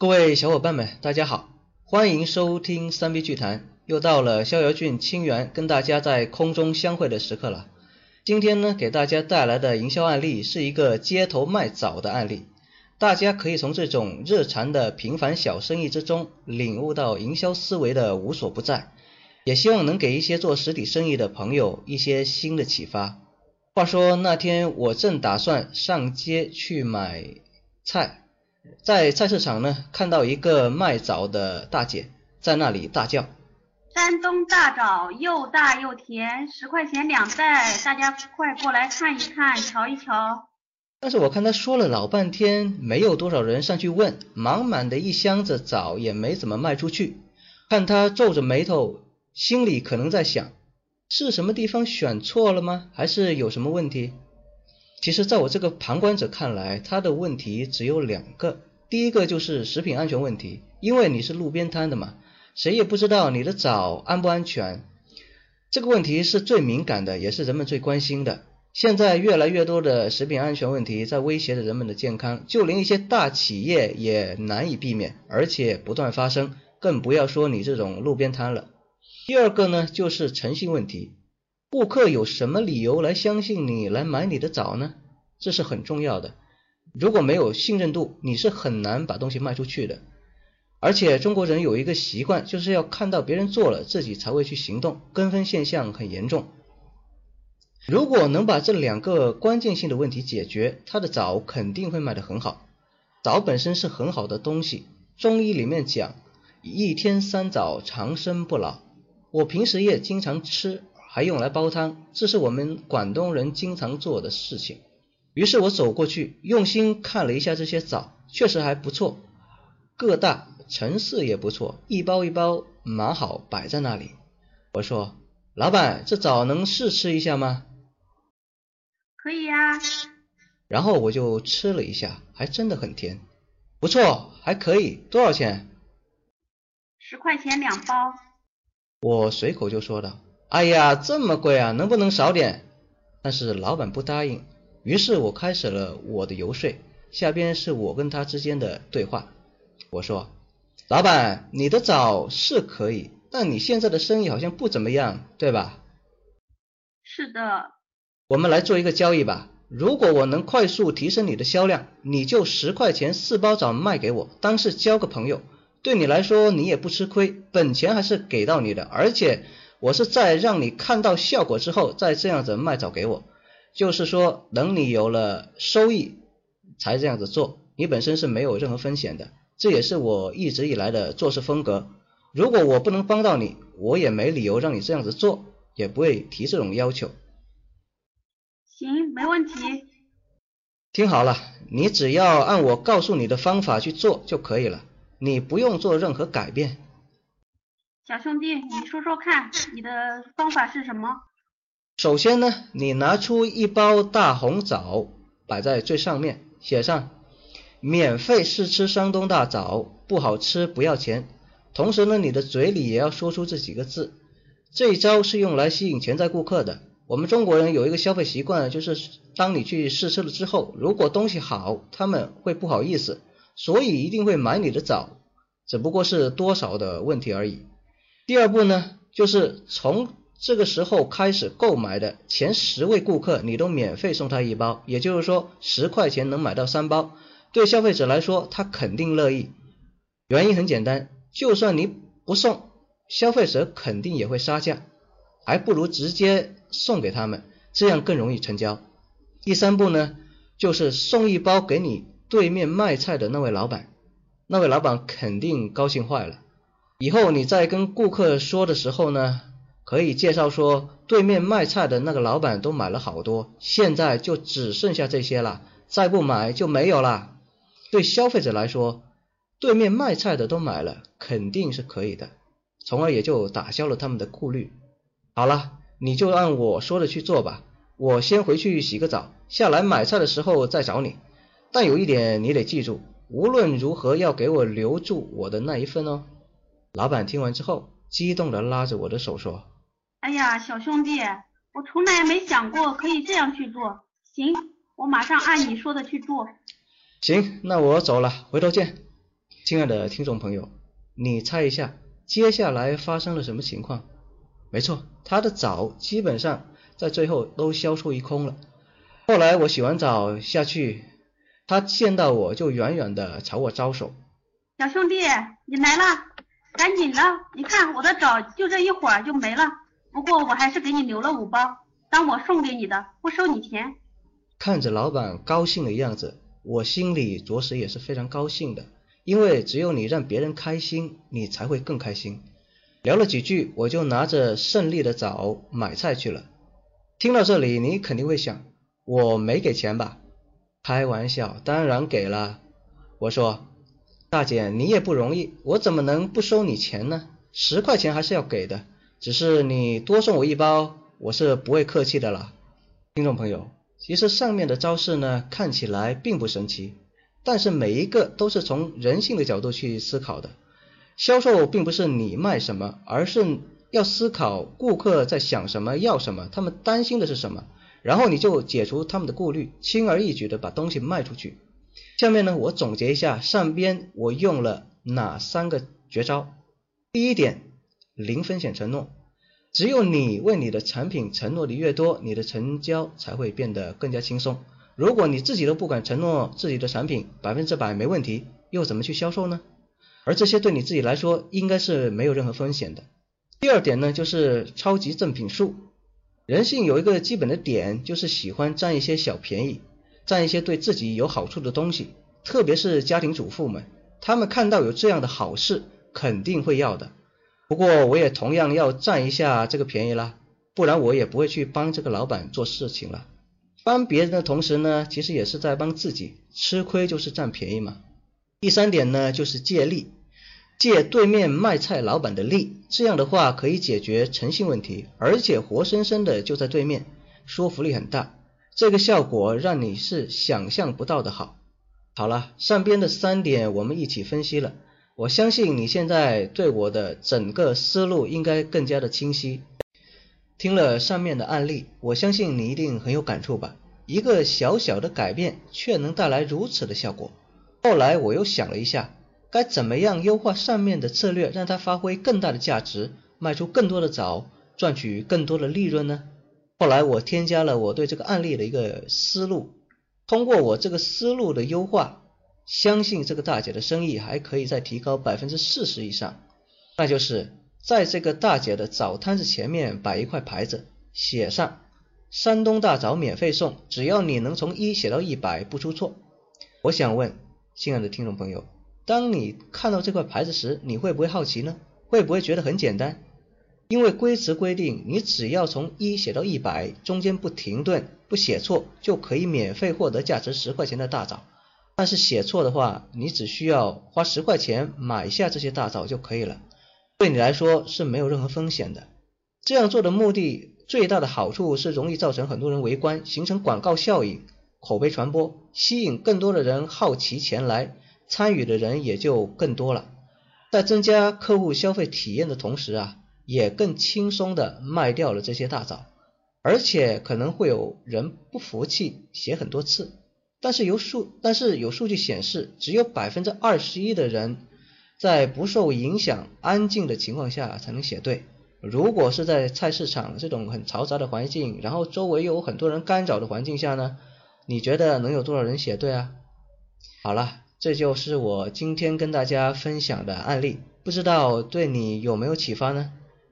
各位小伙伴们，大家好，欢迎收听三 B 剧谈。又到了逍遥郡清源跟大家在空中相会的时刻了。今天呢，给大家带来的营销案例是一个街头卖枣的案例。大家可以从这种日常的平凡小生意之中，领悟到营销思维的无所不在。也希望能给一些做实体生意的朋友一些新的启发。话说那天我正打算上街去买菜。在菜市场呢，看到一个卖枣的大姐在那里大叫：“山东大枣又大又甜，十块钱两袋，大家快过来看一看，瞧一瞧。”但是我看她说了老半天，没有多少人上去问，满满的一箱子枣也没怎么卖出去。看她皱着眉头，心里可能在想：是什么地方选错了吗？还是有什么问题？其实，在我这个旁观者看来，他的问题只有两个。第一个就是食品安全问题，因为你是路边摊的嘛，谁也不知道你的枣安不安全。这个问题是最敏感的，也是人们最关心的。现在越来越多的食品安全问题在威胁着人们的健康，就连一些大企业也难以避免，而且不断发生，更不要说你这种路边摊了。第二个呢，就是诚信问题。顾客有什么理由来相信你来买你的枣呢？这是很重要的。如果没有信任度，你是很难把东西卖出去的。而且中国人有一个习惯，就是要看到别人做了，自己才会去行动，跟风现象很严重。如果能把这两个关键性的问题解决，他的枣肯定会卖得很好。枣本身是很好的东西，中医里面讲一天三枣长生不老，我平时也经常吃。还用来煲汤，这是我们广东人经常做的事情。于是我走过去，用心看了一下这些枣，确实还不错，个大，成色也不错，一包一包蛮好，摆在那里。我说：“老板，这枣能试吃一下吗？”“可以呀。”然后我就吃了一下，还真的很甜，不错，还可以。多少钱？十块钱两包。我随口就说道。哎呀，这么贵啊，能不能少点？但是老板不答应，于是我开始了我的游说。下边是我跟他之间的对话。我说：“老板，你的枣是可以，但你现在的生意好像不怎么样，对吧？”“是的。”“我们来做一个交易吧。如果我能快速提升你的销量，你就十块钱四包枣卖给我，当是交个朋友。对你来说，你也不吃亏，本钱还是给到你的，而且。”我是在让你看到效果之后再这样子卖早给我，就是说等你有了收益才这样子做，你本身是没有任何风险的，这也是我一直以来的做事风格。如果我不能帮到你，我也没理由让你这样子做，也不会提这种要求。行，没问题。听好了，你只要按我告诉你的方法去做就可以了，你不用做任何改变。小兄弟，你说说看，你的方法是什么？首先呢，你拿出一包大红枣，摆在最上面，写上“免费试吃山东大枣，不好吃不要钱”。同时呢，你的嘴里也要说出这几个字。这一招是用来吸引潜在顾客的。我们中国人有一个消费习惯，就是当你去试吃了之后，如果东西好，他们会不好意思，所以一定会买你的枣，只不过是多少的问题而已。第二步呢，就是从这个时候开始购买的前十位顾客，你都免费送他一包，也就是说十块钱能买到三包。对消费者来说，他肯定乐意。原因很简单，就算你不送，消费者肯定也会杀价，还不如直接送给他们，这样更容易成交。第三步呢，就是送一包给你对面卖菜的那位老板，那位老板肯定高兴坏了。以后你在跟顾客说的时候呢，可以介绍说对面卖菜的那个老板都买了好多，现在就只剩下这些了，再不买就没有了。对消费者来说，对面卖菜的都买了，肯定是可以的，从而也就打消了他们的顾虑。好了，你就按我说的去做吧，我先回去洗个澡，下来买菜的时候再找你。但有一点你得记住，无论如何要给我留住我的那一份哦。老板听完之后，激动地拉着我的手说：“哎呀，小兄弟，我从来没想过可以这样去做。行，我马上按你说的去做。行，那我走了，回头见。”亲爱的听众朋友，你猜一下接下来发生了什么情况？没错，他的澡基本上在最后都销售一空了。后来我洗完澡下去，他见到我就远远的朝我招手。小兄弟，你来了，赶紧的！你看我的枣就这一会儿就没了，不过我还是给你留了五包，当我送给你的，不收你钱。看着老板高兴的样子，我心里着实也是非常高兴的，因为只有你让别人开心，你才会更开心。聊了几句，我就拿着胜利的枣买菜去了。听到这里，你肯定会想，我没给钱吧？开玩笑，当然给了。我说，大姐你也不容易，我怎么能不收你钱呢？十块钱还是要给的，只是你多送我一包，我是不会客气的啦。听众朋友。其实上面的招式呢，看起来并不神奇，但是每一个都是从人性的角度去思考的。销售并不是你卖什么，而是要思考顾客在想什么、要什么，他们担心的是什么，然后你就解除他们的顾虑，轻而易举的把东西卖出去。下面呢，我总结一下上边我用了哪三个绝招。第一点，零风险承诺。只有你为你的产品承诺的越多，你的成交才会变得更加轻松。如果你自己都不敢承诺自己的产品百分之百没问题，又怎么去销售呢？而这些对你自己来说应该是没有任何风险的。第二点呢，就是超级赠品术。人性有一个基本的点，就是喜欢占一些小便宜，占一些对自己有好处的东西。特别是家庭主妇们，他们看到有这样的好事，肯定会要的。不过我也同样要占一下这个便宜啦，不然我也不会去帮这个老板做事情了。帮别人的同时呢，其实也是在帮自己，吃亏就是占便宜嘛。第三点呢，就是借力，借对面卖菜老板的力，这样的话可以解决诚信问题，而且活生生的就在对面，说服力很大，这个效果让你是想象不到的好。好了，上边的三点我们一起分析了。我相信你现在对我的整个思路应该更加的清晰。听了上面的案例，我相信你一定很有感触吧？一个小小的改变，却能带来如此的效果。后来我又想了一下，该怎么样优化上面的策略，让它发挥更大的价值，卖出更多的枣，赚取更多的利润呢？后来我添加了我对这个案例的一个思路，通过我这个思路的优化。相信这个大姐的生意还可以再提高百分之四十以上，那就是在这个大姐的早摊子前面摆一块牌子，写上“山东大枣免费送”，只要你能从一写到一百不出错。我想问，亲爱的听众朋友，当你看到这块牌子时，你会不会好奇呢？会不会觉得很简单？因为规则规定，你只要从一写到一百，中间不停顿，不写错，就可以免费获得价值十块钱的大枣。但是写错的话，你只需要花十块钱买下这些大枣就可以了，对你来说是没有任何风险的。这样做的目的最大的好处是容易造成很多人围观，形成广告效应、口碑传播，吸引更多的人好奇前来参与的人也就更多了。在增加客户消费体验的同时啊，也更轻松的卖掉了这些大枣，而且可能会有人不服气，写很多次。但是有数，但是有数据显示，只有百分之二十一的人在不受影响、安静的情况下才能写对。如果是在菜市场这种很嘈杂的环境，然后周围有很多人干扰的环境下呢？你觉得能有多少人写对啊？好了，这就是我今天跟大家分享的案例，不知道对你有没有启发呢？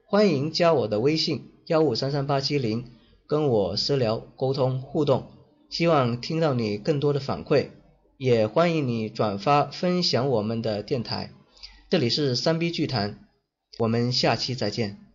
欢迎加我的微信幺五三三八七零，跟我私聊沟通互动。希望听到你更多的反馈，也欢迎你转发分享我们的电台。这里是三 B 剧谈，我们下期再见。